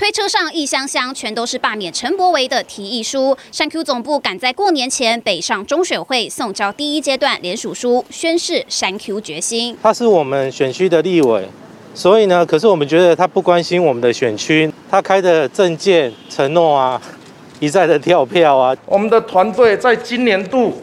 推车上一箱箱全都是罢免陈柏维的提议书。山 Q 总部赶在过年前北上中选会送交第一阶段联署书，宣示山 Q 决心。他是我们选区的立委，所以呢，可是我们觉得他不关心我们的选区，他开的政见承诺啊，一再的跳票啊。我们的团队在今年度。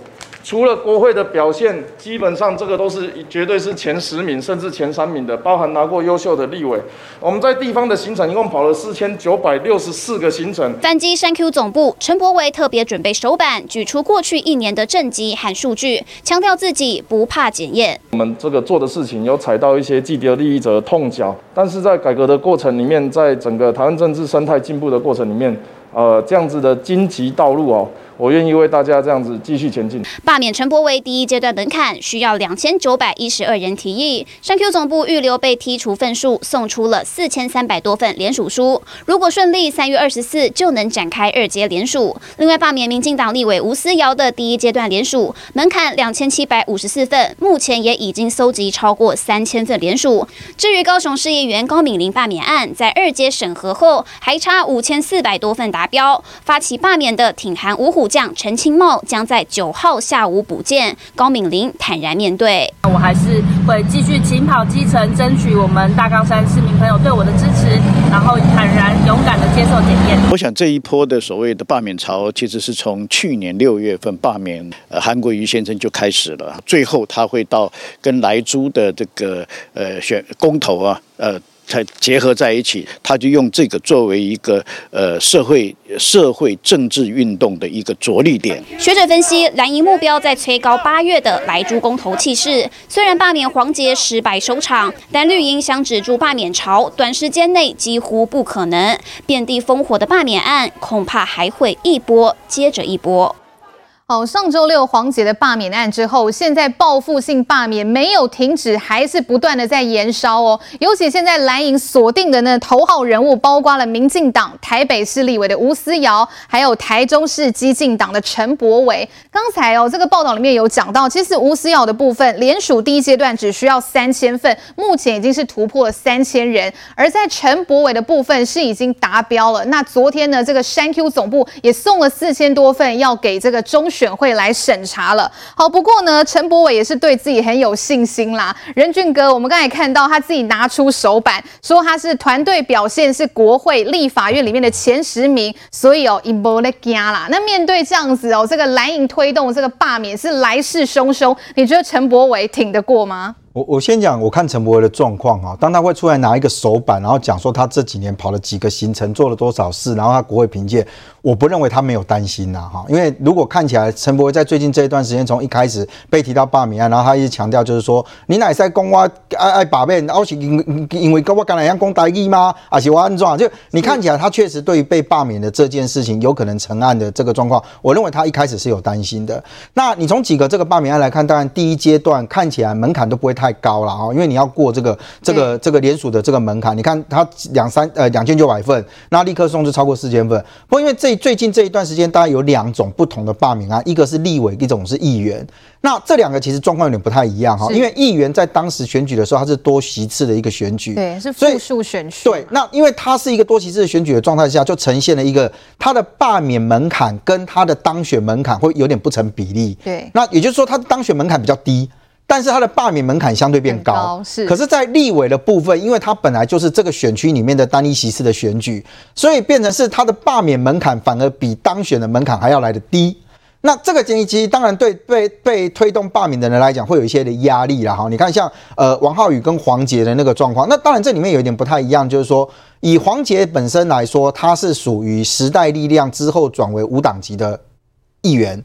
除了国会的表现，基本上这个都是绝对是前十名甚至前三名的，包含拿过优秀的立委。我们在地方的行程一共跑了四千九百六十四个行程。反击山 Q 总部，陈柏惟特别准备手板，举出过去一年的政绩和数据，强调自己不怕检验。我们这个做的事情有踩到一些既得利益者的痛脚，但是在改革的过程里面，在整个台湾政治生态进步的过程里面，呃，这样子的荆棘道路哦。我愿意为大家这样子继续前进。罢免陈柏惟第一阶段门槛需要两千九百一十二人提议，山 Q 总部预留被剔除份数，送出了四千三百多份联署书。如果顺利，三月二十四就能展开二阶联署。另外，罢免民进党立委吴思瑶的第一阶段联署门槛两千七百五十四份，目前也已经搜集超过三千份联署。至于高雄市议员高敏玲罢免案，在二阶审核后还差五千四百多份达标，发起罢免的挺韩五虎将陈清茂将在九号下午补件，高敏玲坦然面对。我还是会继续勤跑基层，争取我们大冈山市民朋友对我的支持，然后坦然勇敢的接受检验。我想这一波的所谓的罢免潮，其实是从去年六月份罢免呃韩国瑜先生就开始了，最后他会到跟莱猪的这个呃选公投啊呃。才结合在一起，他就用这个作为一个呃社会社会政治运动的一个着力点。学者分析，蓝营目标在催高八月的来猪公投气势。虽然罢免黄杰失败收场，但绿营想止住罢免潮，短时间内几乎不可能。遍地烽火的罢免案，恐怕还会一波接着一波。好，上周六黄姐的罢免案之后，现在报复性罢免没有停止，还是不断的在延烧哦。尤其现在蓝营锁定的那头号人物，包括了民进党台北市立委的吴思瑶，还有台中市激进党的陈柏伟。刚才哦，这个报道里面有讲到，其实吴思瑶的部分联署第一阶段只需要三千份，目前已经是突破了三千人。而在陈柏伟的部分是已经达标了。那昨天呢，这个山 Q 总部也送了四千多份，要给这个中。选会来审查了。好，不过呢，陈柏伟也是对自己很有信心啦。仁俊哥，我们刚才看到他自己拿出手板，说他是团队表现是国会立法院里面的前十名，所以哦，一波来加啦。那面对这样子哦，这个蓝营推动这个罢免是来势汹汹，你觉得陈柏伟挺得过吗？我我先讲，我看陈柏惟的状况啊，当他会出来拿一个手板，然后讲说他这几年跑了几个行程，做了多少事，然后他国会评鉴，我不认为他没有担心呐哈，因为如果看起来陈柏惟在最近这一段时间，从一开始被提到罢免案，然后他一直强调就是说，你哪在公我爱爱罢免，我是因因为跟我刚才一样公台语吗？还是我安怎？就你看起来他确实对于被罢免的这件事情有可能成案的这个状况，我认为他一开始是有担心的。那你从几个这个罢免案来看，当然第一阶段看起来门槛都不会太。太高了啊，因为你要过这个这个这个联署的这个门槛，你看它两三呃两千九百份，那立刻送就超过四千份。不过因为这最近这一段时间，大概有两种不同的罢免案，一个是立委，一种是议员。那这两个其实状况有点不太一样哈，因为议员在当时选举的时候，他是多席次的一个选举，对，是复数选举。对，那因为他是一个多席次的选举的状态下，就呈现了一个他的罢免门槛跟他的当选门槛会有点不成比例。对，那也就是说，他的当选门槛比较低。但是他的罢免门槛相对变高，高，是。可是，在立委的部分，因为他本来就是这个选区里面的单一席次的选举，所以变成是他的罢免门槛反而比当选的门槛还要来得低。那这个建议其实当然对被被推动罢免的人来讲会有一些的压力啦。哈。你看像呃王浩宇跟黄捷的那个状况，那当然这里面有一点不太一样，就是说以黄捷本身来说，他是属于时代力量之后转为无党籍的议员。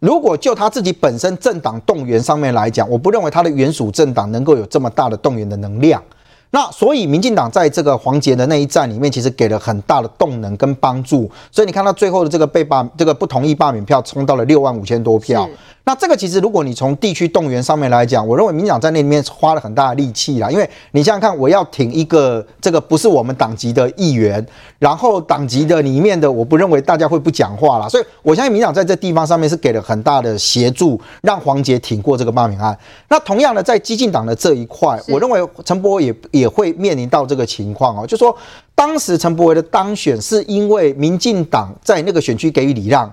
如果就他自己本身政党动员上面来讲，我不认为他的原属政党能够有这么大的动员的能量。那所以民进党在这个黄杰的那一战里面，其实给了很大的动能跟帮助。所以你看到最后的这个被罢，这个不同意罢免票冲到了六万五千多票。那这个其实如果你从地区动员上面来讲，我认为民进党在那里面花了很大的力气啦，因为你想想看，我要挺一个这个不是我们党籍的议员，然后党籍的里面的，我不认为大家会不讲话啦，所以我相信民进党在这地方上面是给了很大的协助，让黄杰挺过这个罢免案。那同样的，在激进党的这一块，我认为陈柏惟也也会面临到这个情况哦，就说当时陈柏惟的当选是因为民进党在那个选区给予礼让。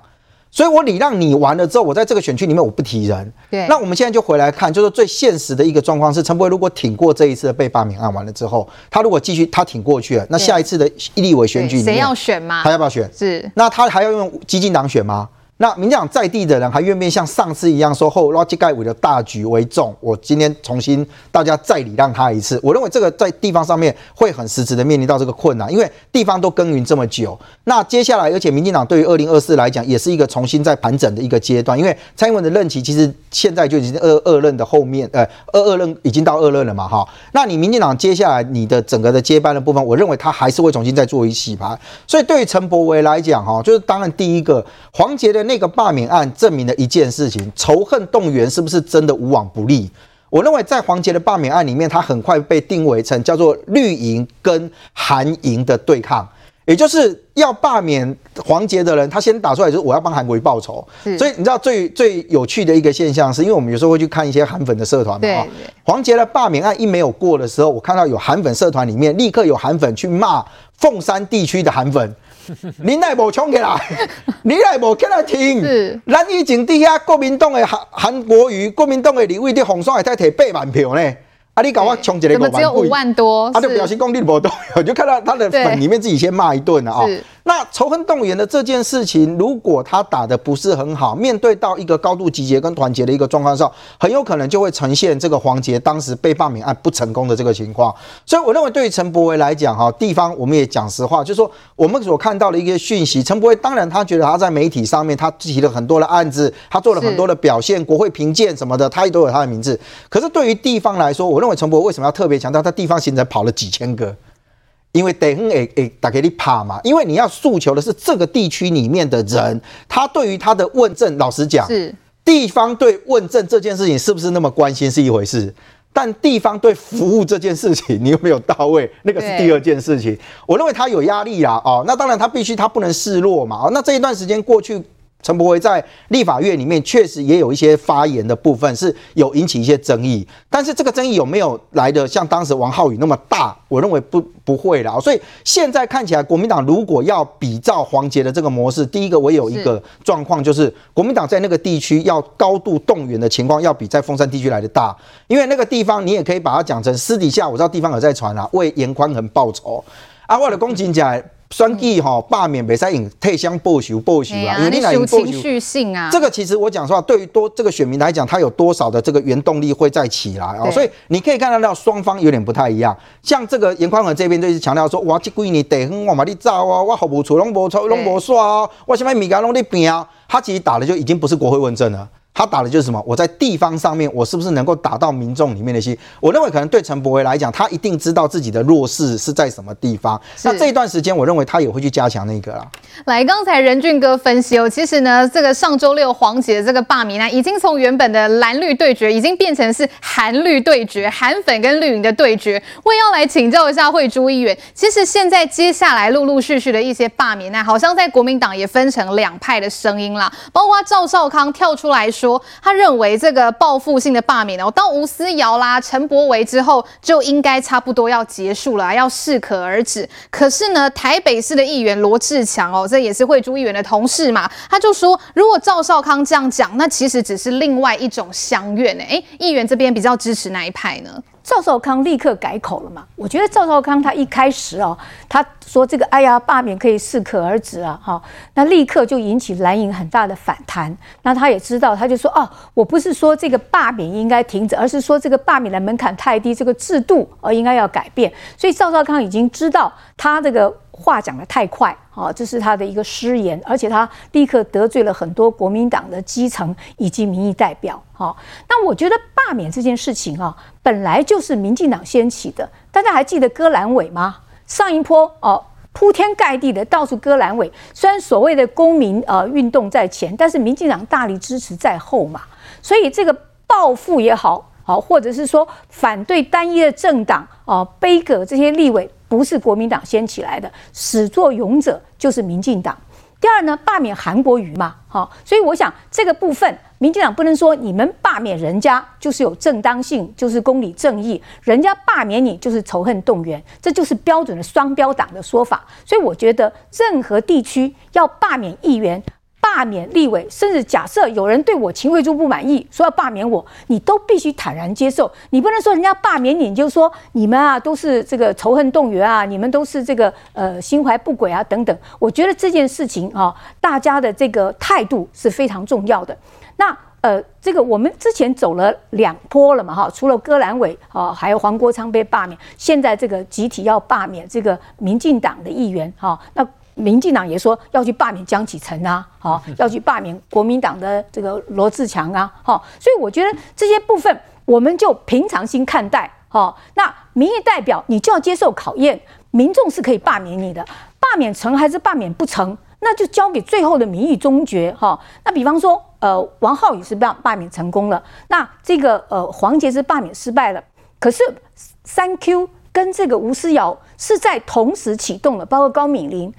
所以我礼让你完了之后，我在这个选区里面我不提人。对，那我们现在就回来看，就是最现实的一个状况是，陈柏惟如果挺过这一次的被罢免案完了之后，他如果继续他挺过去了，那下一次的立委选举里面，谁要选吗？他要不要选？是，那他还要用激进党选吗？那民进党在地的人还愿不愿意像上次一样说后拉基盖委的大局为重？我今天重新大家再礼让他一次。我认为这个在地方上面会很实质的面临到这个困难，因为地方都耕耘这么久。那接下来，而且民进党对于二零二四来讲也是一个重新再盘整的一个阶段，因为蔡英文的任期其实现在就已经二二任的后面，呃，二二任已经到二任了嘛，哈。那你民进党接下来你的整个的接班的部分，我认为他还是会重新再做一洗牌。所以对于陈柏惟来讲，哈，就是当然第一个黄捷的。那个罢免案证明了一件事情：仇恨动员是不是真的无往不利？我认为在黄杰的罢免案里面，他很快被定位成叫做绿营跟韩营的对抗，也就是要罢免黄杰的人，他先打出来就是我要帮韩国瑜报仇。所以你知道最最有趣的一个现象是，因为我们有时候会去看一些韩粉的社团嘛，黄杰的罢免案一没有过的时候，我看到有韩粉社团里面立刻有韩粉去骂凤山地区的韩粉。你来无冲起来，你来无起来听。是，咱以前底下国民党的韩韩国瑜，国民党的立委的红双还在摕八万票呢。啊，你搞我冲一个五万，怎么只有五万多？他就表情功力不多，我就看到他的粉里面自己先骂一顿了啊。那仇恨动员的这件事情，如果他打的不是很好，面对到一个高度集结跟团结的一个状况上，很有可能就会呈现这个黄杰当时被罢免案不成功的这个情况。所以我认为，对于陈柏维来讲，哈，地方我们也讲实话，就是说我们所看到的一个讯息，陈柏维当然他觉得他在媒体上面他提了很多的案子，他做了很多的表现，国会评鉴什么的，他也都有他的名字。可是对于地方来说，我认为陈柏惟为什么要特别强调他地方行程跑了几千个？因为地方诶诶，打给你怕嘛？因为你要诉求的是这个地区里面的人，他对于他的问政，老实讲，是地方对问政这件事情是不是那么关心是一回事，但地方对服务这件事情，你有没有到位，那个是第二件事情。我认为他有压力啦，哦，那当然他必须他不能示弱嘛，哦，那这一段时间过去。陈柏惟在立法院里面确实也有一些发言的部分是有引起一些争议，但是这个争议有没有来的像当时王浩宇那么大？我认为不不会啦。所以现在看起来，国民党如果要比照黄杰的这个模式，第一个我有一个状况就是，国民党在那个地区要高度动员的情况，要比在凤山地区来的大，因为那个地方你也可以把它讲成私底下，我知道地方有在传啊，为严宽恒报仇啊，为了攻击起来。选举哈罢免没使用退乡报仇报仇啊，因为你来有情绪性啊。这个其实我讲实话，对于多这个选民来讲，他有多少的这个原动力会再起来啊？所以你可以看得到双方有点不太一样。像这个严宽恒这边就是强调说，哇，这几年地方我嘛你造啊，我服务处拢无错拢无煞啊，我什么物件拢在变啊，他其实打的就已经不是国会问政了。他打的就是什么？我在地方上面，我是不是能够打到民众里面的心？我认为可能对陈柏维来讲，他一定知道自己的弱势是在什么地方。那这一段时间，我认为他也会去加强那个啦。来，刚才任俊哥分析哦，其实呢，这个上周六黄杰这个罢免案，已经从原本的蓝绿对决，已经变成是韩绿对决，韩粉跟绿营的对决。我也要来请教一下慧珠议员，其实现在接下来陆陆续续的一些罢免案，好像在国民党也分成两派的声音啦，包括赵少康跳出来说。说他认为这个报复性的罢免哦，到吴思瑶啦、陈柏维之后就应该差不多要结束了，要适可而止。可是呢，台北市的议员罗志强哦，这也是惠珠议员的同事嘛，他就说，如果赵少康这样讲，那其实只是另外一种相怨呢。哎，议员这边比较支持哪一派呢？赵少康立刻改口了嘛？我觉得赵少康他一开始哦，他说这个哎呀罢免可以适可而止啊，哈，那立刻就引起蓝营很大的反弹。那他也知道，他就说哦，我不是说这个罢免应该停止，而是说这个罢免的门槛太低，这个制度而应该要改变。所以赵少康已经知道他这个。话讲得太快，啊，这是他的一个失言，而且他立刻得罪了很多国民党的基层以及民意代表，哈。那我觉得罢免这件事情啊，本来就是民进党掀起的。大家还记得割阑尾吗？上一波哦，铺天盖地的到处割阑尾，虽然所谓的公民呃运动在前，但是民进党大力支持在后嘛。所以这个报复也好，好或者是说反对单一的政党啊，杯葛这些立委，不是国民党掀起来的，始作俑者就是民进党。第二呢，罢免韩国瑜嘛，好，所以我想这个部分，民进党不能说你们罢免人家就是有正当性，就是公理正义，人家罢免你就是仇恨动员，这就是标准的双标党的说法。所以我觉得任何地区要罢免议员。罢免立委，甚至假设有人对我秦慧珠不满意，说要罢免我，你都必须坦然接受。你不能说人家罢免你，你就说你们啊都是这个仇恨动员啊，你们都是这个呃心怀不轨啊等等。我觉得这件事情啊，大家的这个态度是非常重要的。那呃，这个我们之前走了两波了嘛哈，除了戈兰伟啊，还有黄国昌被罢免，现在这个集体要罢免这个民进党的议员哈，那。民进党也说要去罢免江启臣啊，好，要去罢免国民党的这个罗志强啊，好，所以我觉得这些部分我们就平常心看待，好，那民意代表你就要接受考验，民众是可以罢免你的，罢免成还是罢免不成，那就交给最后的民意终决，哈，那比方说，呃，王浩宇是罢罢免成功了，那这个呃黄捷是罢免失败了，可是三 Q 跟这个吴思瑶是在同时启动的，包括高敏玲。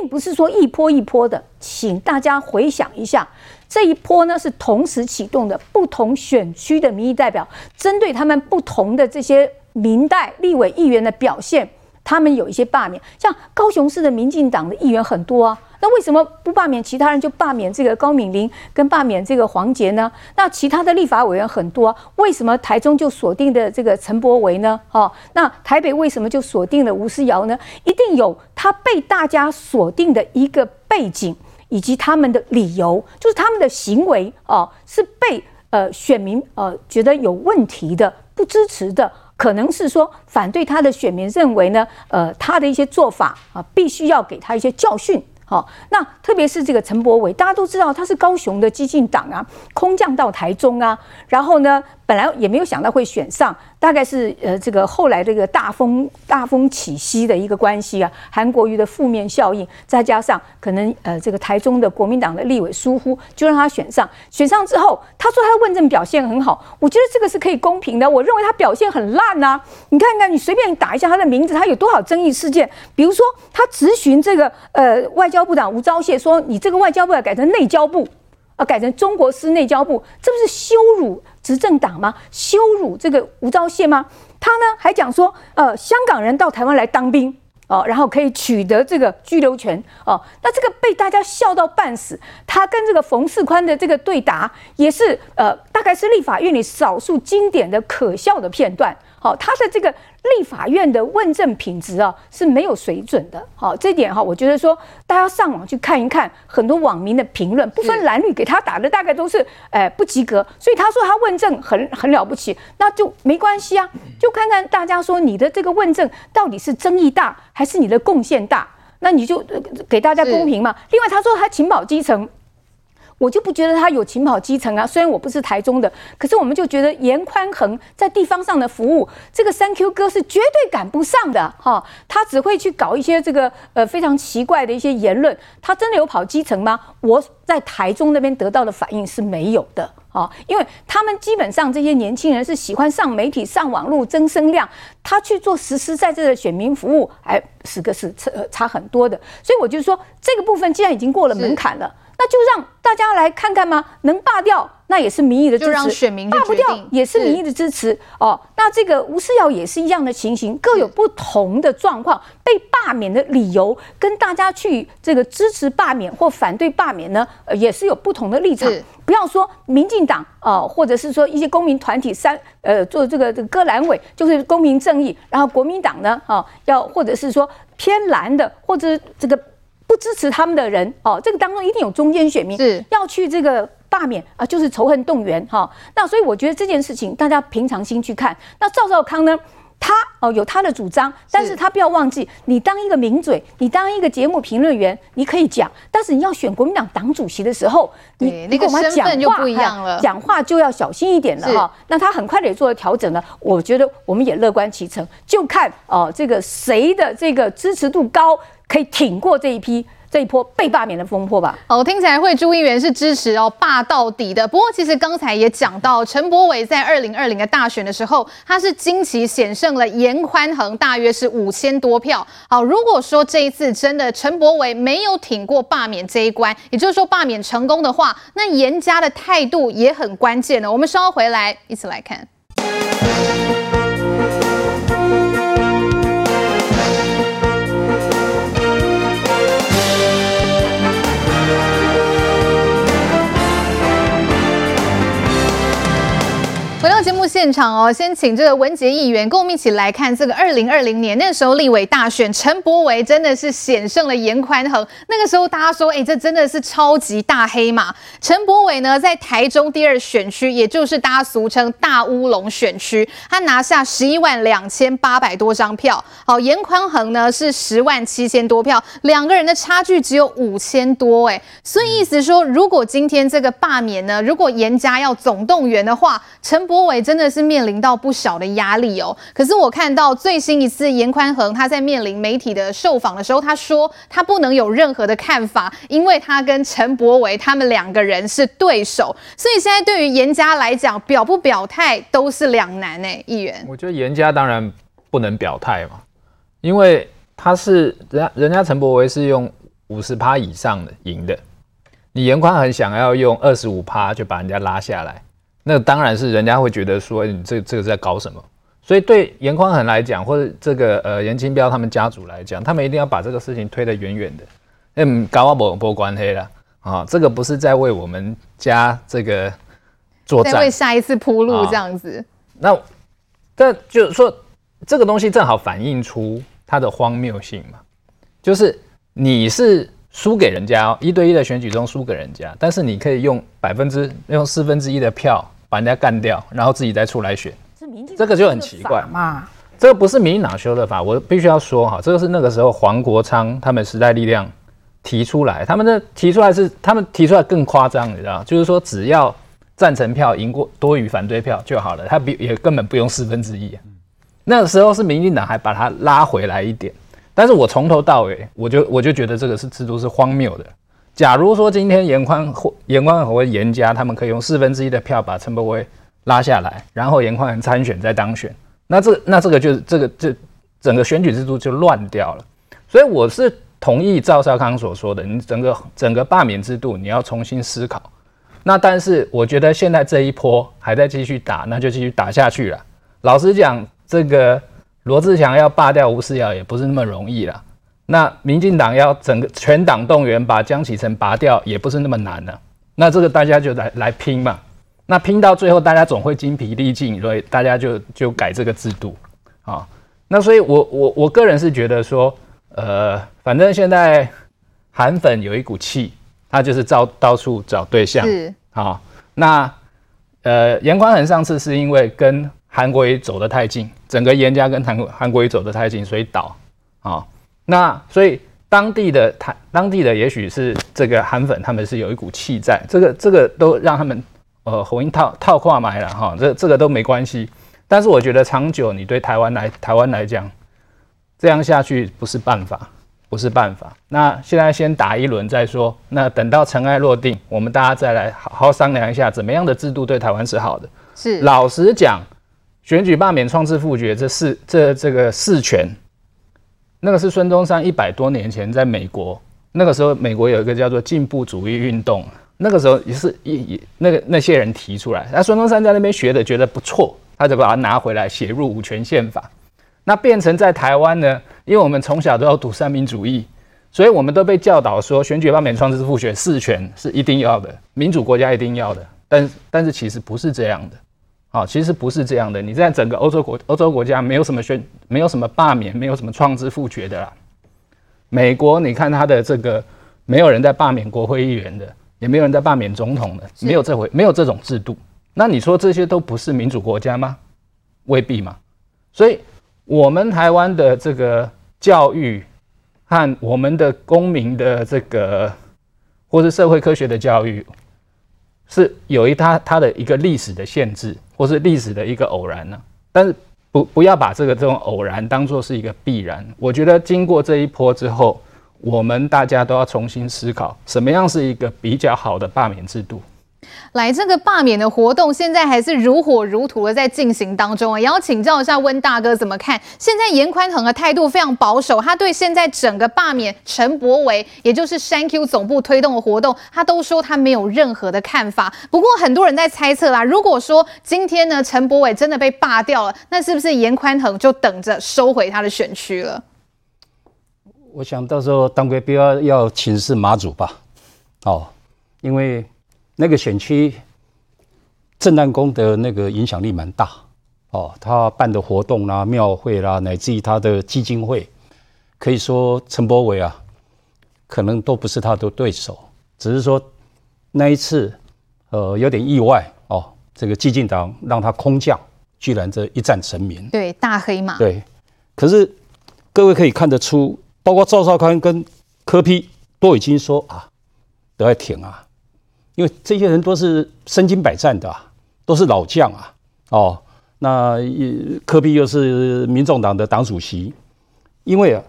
并不是说一波一波的，请大家回想一下，这一波呢是同时启动的，不同选区的民意代表针对他们不同的这些民代立委议员的表现，他们有一些罢免，像高雄市的民进党的议员很多啊。那为什么不罢免其他人，就罢免这个高敏玲跟罢免这个黄杰呢？那其他的立法委员很多，为什么台中就锁定的这个陈柏惟呢？哦，那台北为什么就锁定了吴思瑶呢？一定有他被大家锁定的一个背景，以及他们的理由，就是他们的行为哦，是被呃选民呃觉得有问题的，不支持的，可能是说反对他的选民认为呢，呃他的一些做法啊，必须要给他一些教训。好，那特别是这个陈柏伟，大家都知道他是高雄的激进党啊，空降到台中啊，然后呢，本来也没有想到会选上。大概是呃这个后来这个大风大风起兮的一个关系啊，韩国瑜的负面效应，再加上可能呃这个台中的国民党的立委疏忽，就让他选上。选上之后，他说他的问政表现很好，我觉得这个是可以公平的。我认为他表现很烂呐，你看看你随便打一下他的名字，他有多少争议事件？比如说他质询这个呃外交部长吴钊燮说，你这个外交部要改成内交部。改成中国司内交部，这不是羞辱执政党吗？羞辱这个吴钊燮吗？他呢还讲说，呃，香港人到台湾来当兵哦，然后可以取得这个居留权哦，那这个被大家笑到半死。他跟这个冯世宽的这个对答，也是呃，大概是立法院里少数经典的可笑的片段。好，他的这个立法院的问政品质啊是没有水准的。好，这点哈，我觉得说大家上网去看一看，很多网民的评论不分蓝绿给他打的大概都是哎不及格。所以他说他问政很很了不起，那就没关系啊，就看看大家说你的这个问政到底是争议大还是你的贡献大，那你就给大家公平嘛。另外他说他勤保基层。我就不觉得他有勤跑基层啊，虽然我不是台中的，可是我们就觉得严宽恒在地方上的服务，这个三 Q 哥是绝对赶不上的哈。他只会去搞一些这个呃非常奇怪的一些言论，他真的有跑基层吗？我在台中那边得到的反应是没有的啊，因为他们基本上这些年轻人是喜欢上媒体、上网络增声量，他去做实实在在的选民服务，哎，是个是差差很多的。所以我就说这个部分既然已经过了门槛了。那就让大家来看看吗？能罢掉，那也是民意的支持；就让选民罢不掉，也是民意的支持。哦，那这个吴思瑶也是一样的情形，各有不同的状况。被罢免的理由跟大家去这个支持罢免或反对罢免呢，呃，也是有不同的立场。不要说民进党啊，或者是说一些公民团体三呃做这个这个割阑尾，就是公民正义。然后国民党呢，啊，要或者是说偏蓝的，或者这个。不支持他们的人哦，这个当中一定有中间选民是要去这个罢免啊，就是仇恨动员哈。那所以我觉得这件事情大家平常心去看。那赵少康呢，他哦有他的主张，但是他不要忘记，你当一个名嘴，你当一个节目评论员，你可以讲，但是你要选国民党党主席的时候，你你跟我们讲话不一样了，讲话就要小心一点了哈。那他很快的也做了调整了，我觉得我们也乐观其成，就看哦这个谁的这个支持度高。可以挺过这一批这一波被罢免的风波吧。哦，听起来会朱议员是支持哦罢到底的。不过其实刚才也讲到，陈柏伟在二零二零的大选的时候，他是惊奇险胜了严宽恒，大约是五千多票。好，如果说这一次真的陈柏伟没有挺过罢免这一关，也就是说罢免成功的话，那严家的态度也很关键呢。我们稍后回来一起来看。现场哦，先请这个文杰议员跟我们一起来看这个二零二零年那时候立委大选，陈柏惟真的是险胜了严宽恒。那个时候大家说，哎，这真的是超级大黑马。陈柏伟呢，在台中第二选区，也就是大家俗称大乌龙选区，他拿下十一万两千八百多张票。好，严宽恒呢是十万七千多票，两个人的差距只有五千多。哎，所以意思说，如果今天这个罢免呢，如果严家要总动员的话，陈。柏伟真的是面临到不小的压力哦。可是我看到最新一次严宽恒他在面临媒体的受访的时候，他说他不能有任何的看法，因为他跟陈柏维他们两个人是对手。所以现在对于严家来讲，表不表态都是两难呢。议员，我觉得严家当然不能表态嘛，因为他是人家人家陈柏维是用五十趴以上的赢的，你严宽恒想要用二十五趴就把人家拉下来。那当然是人家会觉得说你这这个在搞什么，所以对严宽恒来讲，或者这个呃严清标他们家族来讲，他们一定要把这个事情推得远远的。嗯，搞我不不关黑了啊，这个不是在为我们家这个作战，在为下一次铺路这样子。那这就是说，这个东西正好反映出它的荒谬性嘛，就是你是。输给人家哦，一对一的选举中输给人家，但是你可以用百分之用四分之一的票把人家干掉，然后自己再出来选，这个就很奇怪嘛。这个不是民进党修的法，我必须要说哈，这个是那个时候黄国昌他们时代力量提出来，他们的提出来是他们提出来更夸张，你知道，就是说只要赞成票赢过多于反对票就好了，他比也根本不用四分之一。那个时候是民进党还把它拉回来一点。但是我从头到尾，我就我就觉得这个是制度是荒谬的。假如说今天严宽或颜宽和严家他们可以用四分之一的票把陈柏惟拉下来，然后严宽恒参选再当选，那这那这个就这个这整个选举制度就乱掉了。所以我是同意赵少康所说的，你整个整个罢免制度你要重新思考。那但是我觉得现在这一波还在继续打，那就继续打下去了。老实讲，这个。罗志祥要罢掉吴思瑶也不是那么容易啦。那民进党要整个全党动员把江启臣拔掉也不是那么难的。那这个大家就来来拼嘛。那拼到最后大家总会精疲力尽，所以大家就就改这个制度啊。那所以我我我个人是觉得说，呃，反正现在韩粉有一股气，他就是到到处找对象。是啊。那呃，严宽恒上次是因为跟韩国瑜走得太近，整个严家跟韩韩国瑜走得太近，所以倒啊。那所以当地的台，当地的也许是这个韩粉，他们是有一股气在，这个这个都让他们呃红缨套套话埋了哈，这这个都没关系。但是我觉得长久你对台湾来台湾来讲，这样下去不是办法，不是办法。那现在先打一轮再说，那等到尘埃落定，我们大家再来好好商量一下，怎么样的制度对台湾是好的。是老实讲。选举罢免、创制复决这四这这个四权，那个是孙中山一百多年前在美国，那个时候美国有一个叫做进步主义运动，那个时候也是一一那个那些人提出来，那孙中山在那边学的觉得不错，他就把它拿回来写入五权宪法。那变成在台湾呢，因为我们从小都要读三民主义，所以我们都被教导说选举罢免、创制复决四权是一定要的，民主国家一定要的，但但是其实不是这样的。啊，其实不是这样的。你在整个欧洲国欧洲国家没有什么宣，没有什么罢免，没有什么创制复决的啦。美国，你看他的这个，没有人在罢免国会议员的，也没有人在罢免总统的，没有这回，没有这种制度。那你说这些都不是民主国家吗？未必嘛。所以，我们台湾的这个教育和我们的公民的这个，或是社会科学的教育，是由于它它的一个历史的限制。或是历史的一个偶然呢、但是不不要把这个这种偶然当做是一个必然。我觉得经过这一波之后，我们大家都要重新思考，什么样是一个比较好的罢免制度。来，这个罢免的活动现在还是如火如荼的在进行当中啊！也要请教一下温大哥怎么看？现在严宽恒的态度非常保守，他对现在整个罢免陈柏惟，也就是删 Q 总部推动的活动，他都说他没有任何的看法。不过很多人在猜测啦，如果说今天呢陈柏惟真的被罢掉了，那是不是严宽恒就等着收回他的选区了？我想到时候当归标要请示马祖吧，哦，因为。那个选区，正南宫的那个影响力蛮大哦，他办的活动啦、庙会啦，乃至于他的基金会，可以说陈柏伟啊，可能都不是他的对手。只是说那一次，呃，有点意外哦，这个基进党让他空降，居然这一战成名。对，大黑马。对，可是各位可以看得出，包括赵少康跟柯批都已经说啊，都要挺啊。因为这些人都是身经百战的，都是老将啊，哦，那柯 P 又是民众党的党主席，因为啊，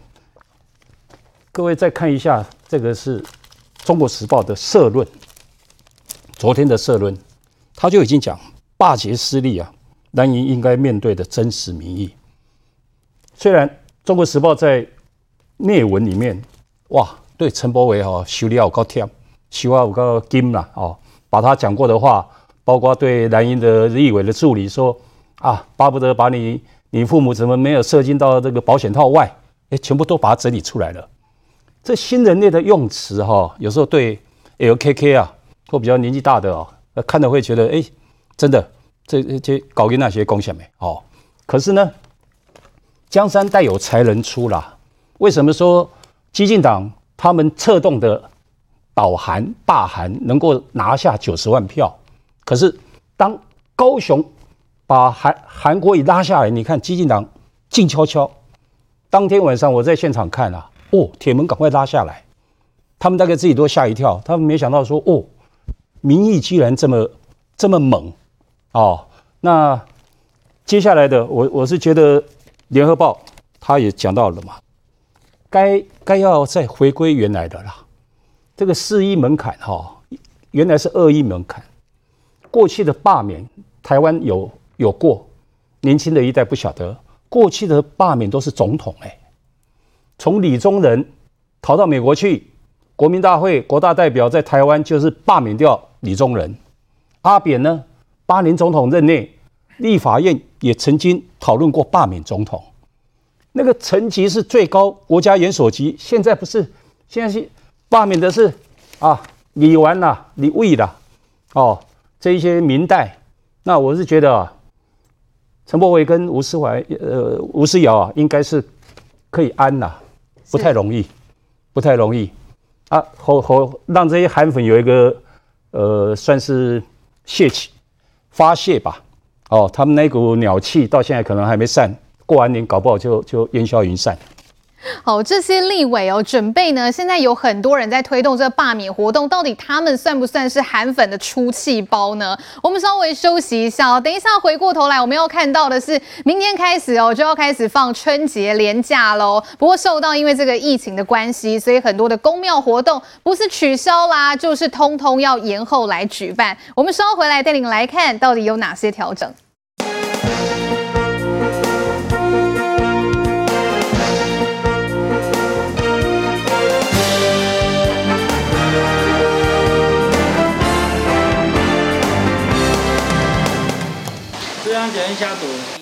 各位再看一下，这个是《中国时报》的社论，昨天的社论，他就已经讲霸捷失利啊，蓝营应该面对的真实民意。虽然《中国时报》在内文里面，哇，对陈柏惟哈修理好高天。希望五个金啦哦，把他讲过的话，包括对蓝营的立委的助理说啊，巴不得把你你父母怎么没有射进到这个保险套外，哎，全部都把它整理出来了。这新人类的用词哈，有时候对 LKK 啊，或比较年纪大的哦，呃看了会觉得哎，真的这这搞给那些贡献没哦。可是呢，江山代有才人出啦。为什么说激进党他们策动的？倒韩罢韩能够拿下九十万票，可是当高雄把韩韩国瑜拉下来，你看基进党静悄悄。当天晚上我在现场看啊，哦，铁门赶快拉下来，他们大概自己都吓一跳，他们没想到说哦，民意居然这么这么猛哦。那接下来的我我是觉得联合报他也讲到了嘛，该该要再回归原来的啦。这个四亿门槛哈，原来是二亿门槛。过去的罢免，台湾有有过，年轻的一代不晓得，过去的罢免都是总统哎，从李宗仁逃到美国去，国民大会国大代表在台湾就是罢免掉李宗仁。阿扁呢，八年总统任内，立法院也曾经讨论过罢免总统，那个层级是最高，国家元首级。现在不是，现在是。罢免的是啊，李纨啦、李卫啦，哦，这一些明代，那我是觉得啊，陈柏惟跟吴思怀、呃吴思瑶啊，应该是可以安呐，不太容易，不太容易。啊，好好让这些韩粉有一个呃，算是泄气发泄吧，哦，他们那股鸟气到现在可能还没散，过完年搞不好就就烟消云散。好，这些立委哦，准备呢，现在有很多人在推动这个罢免活动，到底他们算不算是韩粉的出气包呢？我们稍微休息一下哦，等一下回过头来，我们要看到的是明天开始哦，就要开始放春节连假喽。不过受到因为这个疫情的关系，所以很多的公庙活动不是取消啦，就是通通要延后来举办。我们稍回来带领来看到底有哪些调整。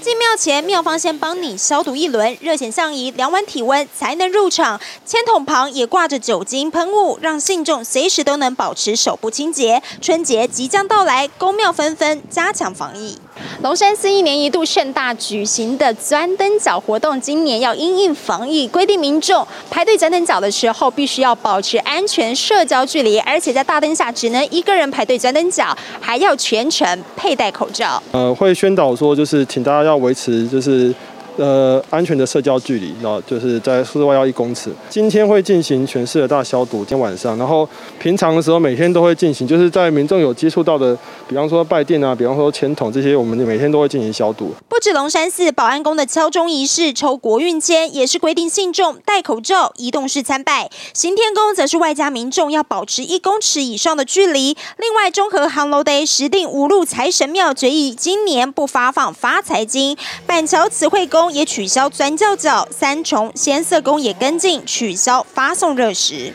进庙前，庙方先帮你消毒一轮，热显相仪量完体温才能入场。签筒旁也挂着酒精喷雾，让信众随时都能保持手部清洁。春节即将到来，公庙纷纷加强防疫。龙山寺一年一度盛大举行的钻灯脚活动，今年要因应防疫规定，民众排队钻灯脚的时候必须要保持安全社交距离，而且在大灯下只能一个人排队钻灯脚，还要全程佩戴口罩。呃，会宣导说，就是请大家要维持就是呃安全的社交距离，然后就是在室外要一公尺。今天会进行全市的大消毒，今天晚上，然后平常的时候每天都会进行，就是在民众有接触到的，比方说拜殿啊，比方说签筒这些，我们每天都会进行消毒。不止龙山寺保安宫的敲钟仪式、抽国运签，也是规定信众戴口罩、移动式参拜。行天宫则是外加民众要保持一公尺以上的距离。另外，中和航楼 day 石碇五路财神庙决议今年不发放发财金，板桥慈惠宫也取消钻教角，三重仙色宫也跟进取消发送热食。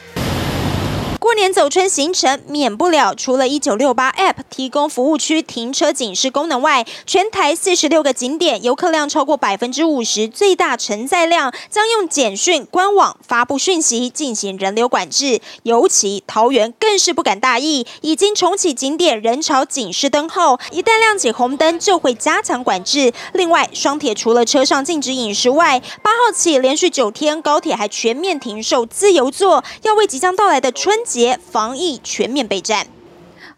过年走春行程免不了，除了一九六八 App 提供服务区停车警示功能外，全台四十六个景点游客量超过百分之五十，最大承载量将用简讯官网发布讯息进行人流管制。尤其桃园更是不敢大意，已经重启景点人潮警示灯后，一旦亮起红灯就会加强管制。另外，双铁除了车上禁止饮食外，八号起连续九天高铁还全面停售自由座，要为即将到来的春节。防疫全面备战。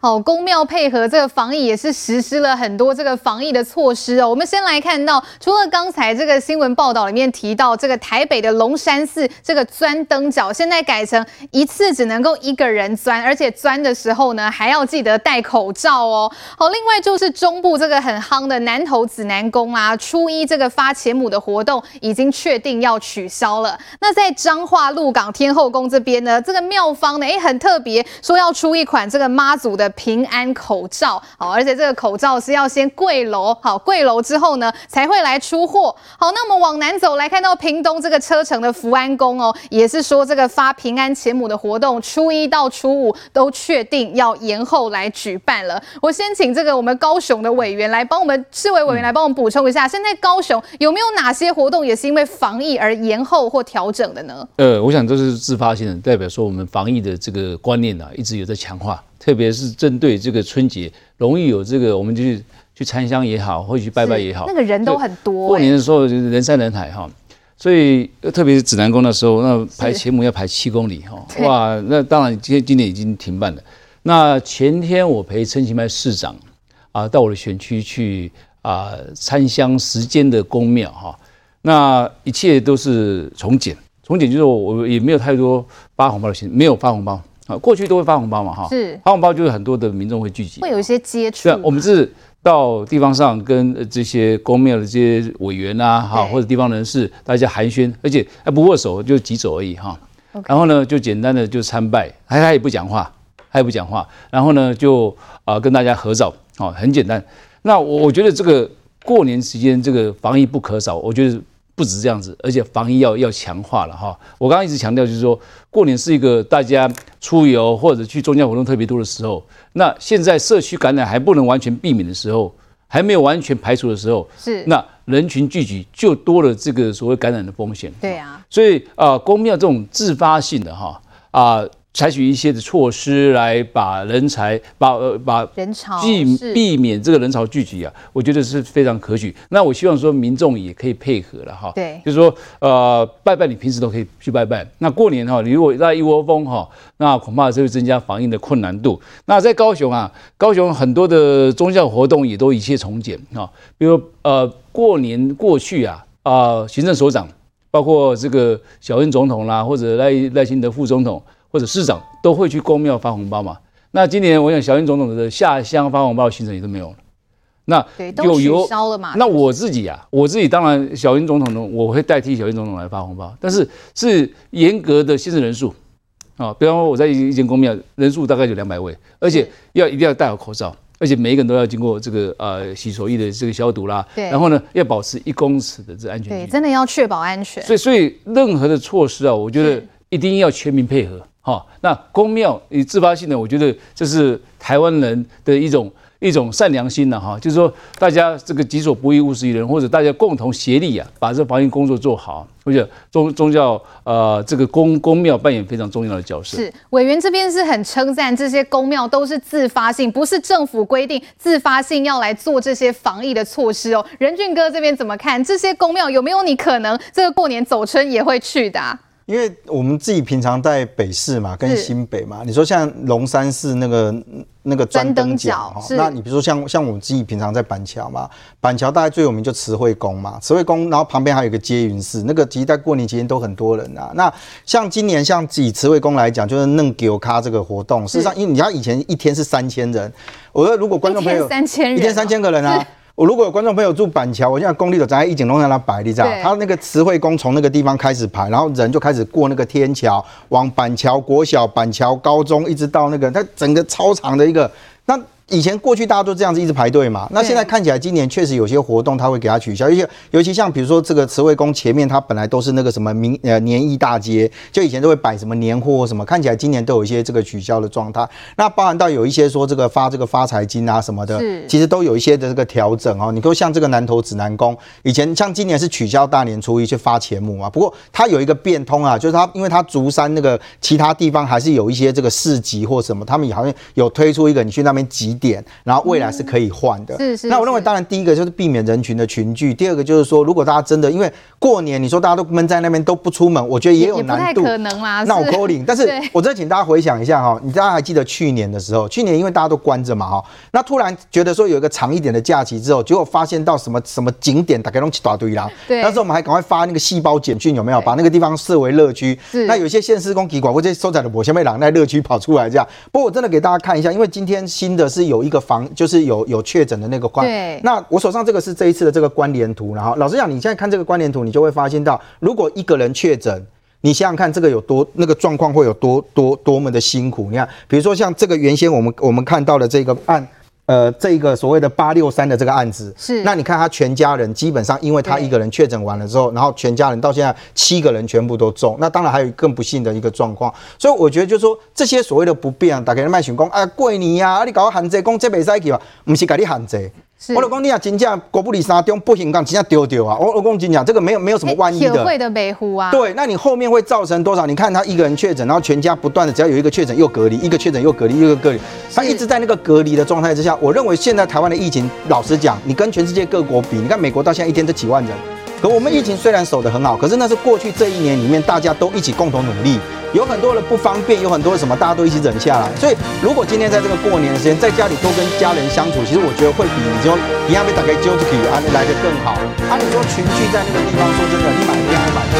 好，宫庙配合这个防疫，也是实施了很多这个防疫的措施哦。我们先来看到，除了刚才这个新闻报道里面提到，这个台北的龙山寺这个钻灯脚，现在改成一次只能够一个人钻，而且钻的时候呢，还要记得戴口罩哦。好，另外就是中部这个很夯的南投指南宫啊，初一这个发钱母的活动已经确定要取消了。那在彰化鹿港天后宫这边呢，这个庙方呢，哎，很特别，说要出一款这个妈祖的。平安口罩，好，而且这个口罩是要先跪楼，好，跪楼之后呢，才会来出货。好，那我们往南走来看到屏东这个车城的福安宫哦，也是说这个发平安钱母的活动，初一到初五都确定要延后来举办了。我先请这个我们高雄的委员来帮我们，市委委员来帮我们补充一下，现在高雄有没有哪些活动也是因为防疫而延后或调整的呢？呃，我想这是自发性的，代表说我们防疫的这个观念啊，一直有在强化。特别是针对这个春节，容易有这个，我们就去去参香也好，或者去拜拜也好，那个人都很多、欸。过年的时候就是人山人海哈，所以特别是指南宫的时候，那排前母要排七公里哈，哇，那当然今天今年已经停办了。那前天我陪陈其迈市长啊到我的选区去啊参香时间的宫庙哈，那一切都是从简，从简就是我也没有太多发红包的心，没有发红包。啊，过去都会发红包嘛，哈，是发红包就是很多的民众会聚集，会有一些接触。对，我们是到地方上跟这些公庙的这些委员啊，哈，或者地方人士大家寒暄，而且还不握手，就挤走而已，哈。然后呢，就简单的就参拜，他他也不讲话，他也不讲话。然后呢，就啊跟大家合照，啊，很简单。那我我觉得这个过年时间这个防疫不可少，我觉得。不止这样子，而且防疫要要强化了哈。我刚刚一直强调，就是说过年是一个大家出游或者去宗教活动特别多的时候。那现在社区感染还不能完全避免的时候，还没有完全排除的时候，是那人群聚集就多了这个所谓感染的风险。对啊，所以啊，公庙这种自发性的哈啊。采取一些的措施来把人才把呃把人潮避避免这个人潮聚集啊，我觉得是非常可取。那我希望说民众也可以配合了哈，对，就是说呃拜拜，你平时都可以去拜拜。那过年哈，你如果在一窝蜂哈，那恐怕是会增加防疫的困难度。那在高雄啊，高雄很多的宗教活动也都一切从简哈，比如呃过年过去啊啊，行政首长包括这个小英总统啦，或者赖赖清德副总统。或者市长都会去公庙发红包嘛？那今年我想小英总统的下乡发红包的行程也都没有了。那有有那我自己啊，我自己当然小英总统呢，我会代替小英总统来发红包，但是是严格的限制人数啊。比方说我在一间公庙，人数大概有两百位，而且要一定要戴好口罩，而且每一个人都要经过这个呃洗手液的这个消毒啦。对。然后呢，要保持一公尺的这安全距离。对，真的要确保安全。所以所以任何的措施啊，我觉得一定要全民配合。好，那公庙以自发性的，我觉得这是台湾人的一种一种善良心的哈，就是说大家这个己所不欲，勿施于人，或者大家共同协力啊，把这防疫工作做好。我觉得宗宗教呃这个公公庙扮演非常重要的角色。是委员这边是很称赞这些公庙都是自发性，不是政府规定自发性要来做这些防疫的措施哦。仁俊哥这边怎么看？这些公庙有没有你可能这个过年走春也会去的？因为我们自己平常在北市嘛，跟新北嘛，你说像龙山寺那个那个专灯脚哈，那你比如说像像我们自己平常在板桥嘛，板桥大概最有名就慈惠宫嘛，慈惠宫，然后旁边还有一个接云寺，那个其实在过年期间都很多人啊。那像今年像以慈惠宫来讲，就是弄给我咖这个活动，事实上因为你知道以前一天是三千人，我说如果观众朋友三千人，一天三千个人啊。我如果有观众朋友住板桥，我现在公立的在一景龙在那摆，你知道，他那个慈惠宫从那个地方开始排，然后人就开始过那个天桥，往板桥国小、板桥高中，一直到那个，它整个超长的一个那。以前过去大家都这样子一直排队嘛，那现在看起来今年确实有些活动他会给他取消，尤其尤其像比如说这个慈惠宫前面，它本来都是那个什么明呃年艺大街，就以前都会摆什么年货什么，看起来今年都有一些这个取消的状态。那包含到有一些说这个发这个发财金啊什么的，其实都有一些的这个调整哦。你说像这个南投指南宫，以前像今年是取消大年初一去发钱母嘛，不过它有一个变通啊，就是它因为它竹山那个其他地方还是有一些这个市集或什么，他们也好像有推出一个你去那边集点，然后未来是可以换的。是是。那我认为，当然第一个就是避免人群的群聚，第二个就是说，如果大家真的因为过年，你说大家都闷在那边都不出门，我觉得也有难度。可能啦。闹扣领。但是 我再请大家回想一下哈，你大家还记得去年的时候，去年因为大家都关着嘛哈，那突然觉得说有一个长一点的假期之后，结果发现到什么什么景点大概都一大堆啦。对。那时候我们还赶快发那个细胞简讯，有没有把那个地方设为乐区？是。那有些县市公机关或者收窄的我前面两在乐区跑出来这样。不过我真的给大家看一下，因为今天新的是有一个房，就是有。有确诊的那个关，对，那我手上这个是这一次的这个关联图，然后老实讲，你现在看这个关联图，你就会发现到，如果一个人确诊，你想想看这个有多那个状况会有多多多么的辛苦。你看，比如说像这个原先我们我们看到的这个案。呃，这个所谓的八六三的这个案子，是那你看他全家人基本上，因为他一个人确诊完了之后，然后全家人到现在七个人全部都中，那当然还有更不幸的一个状况，所以我觉得就是说这些所谓的不便，大家卖群工啊过年呀，啊你搞个限制，讲这袂使去吧，不是给你限制。我老公，你啊，真正国不离山中不行，讲真正丢丢啊！我老公真讲，这个没有没有什么万一的。会的北湖啊。对，那你后面会造成多少？你看他一个人确诊，然后全家不断的，只要有一个确诊又隔离，一个确诊又隔离，一个隔离，他一直在那个隔离的状态之下。我认为现在台湾的疫情，老实讲，你跟全世界各国比，你看美国到现在一天都几万人，可我们疫情虽然守得很好，可是那是过去这一年里面大家都一起共同努力。有很多的不方便，有很多的什么，大家都一起忍下来。所以，如果今天在这个过年的时间，在家里多跟家人相处，其实我觉得会比你说一样被打开揪出去啊来的更好。啊，你说群聚在那个地方，说真的，你买不要买。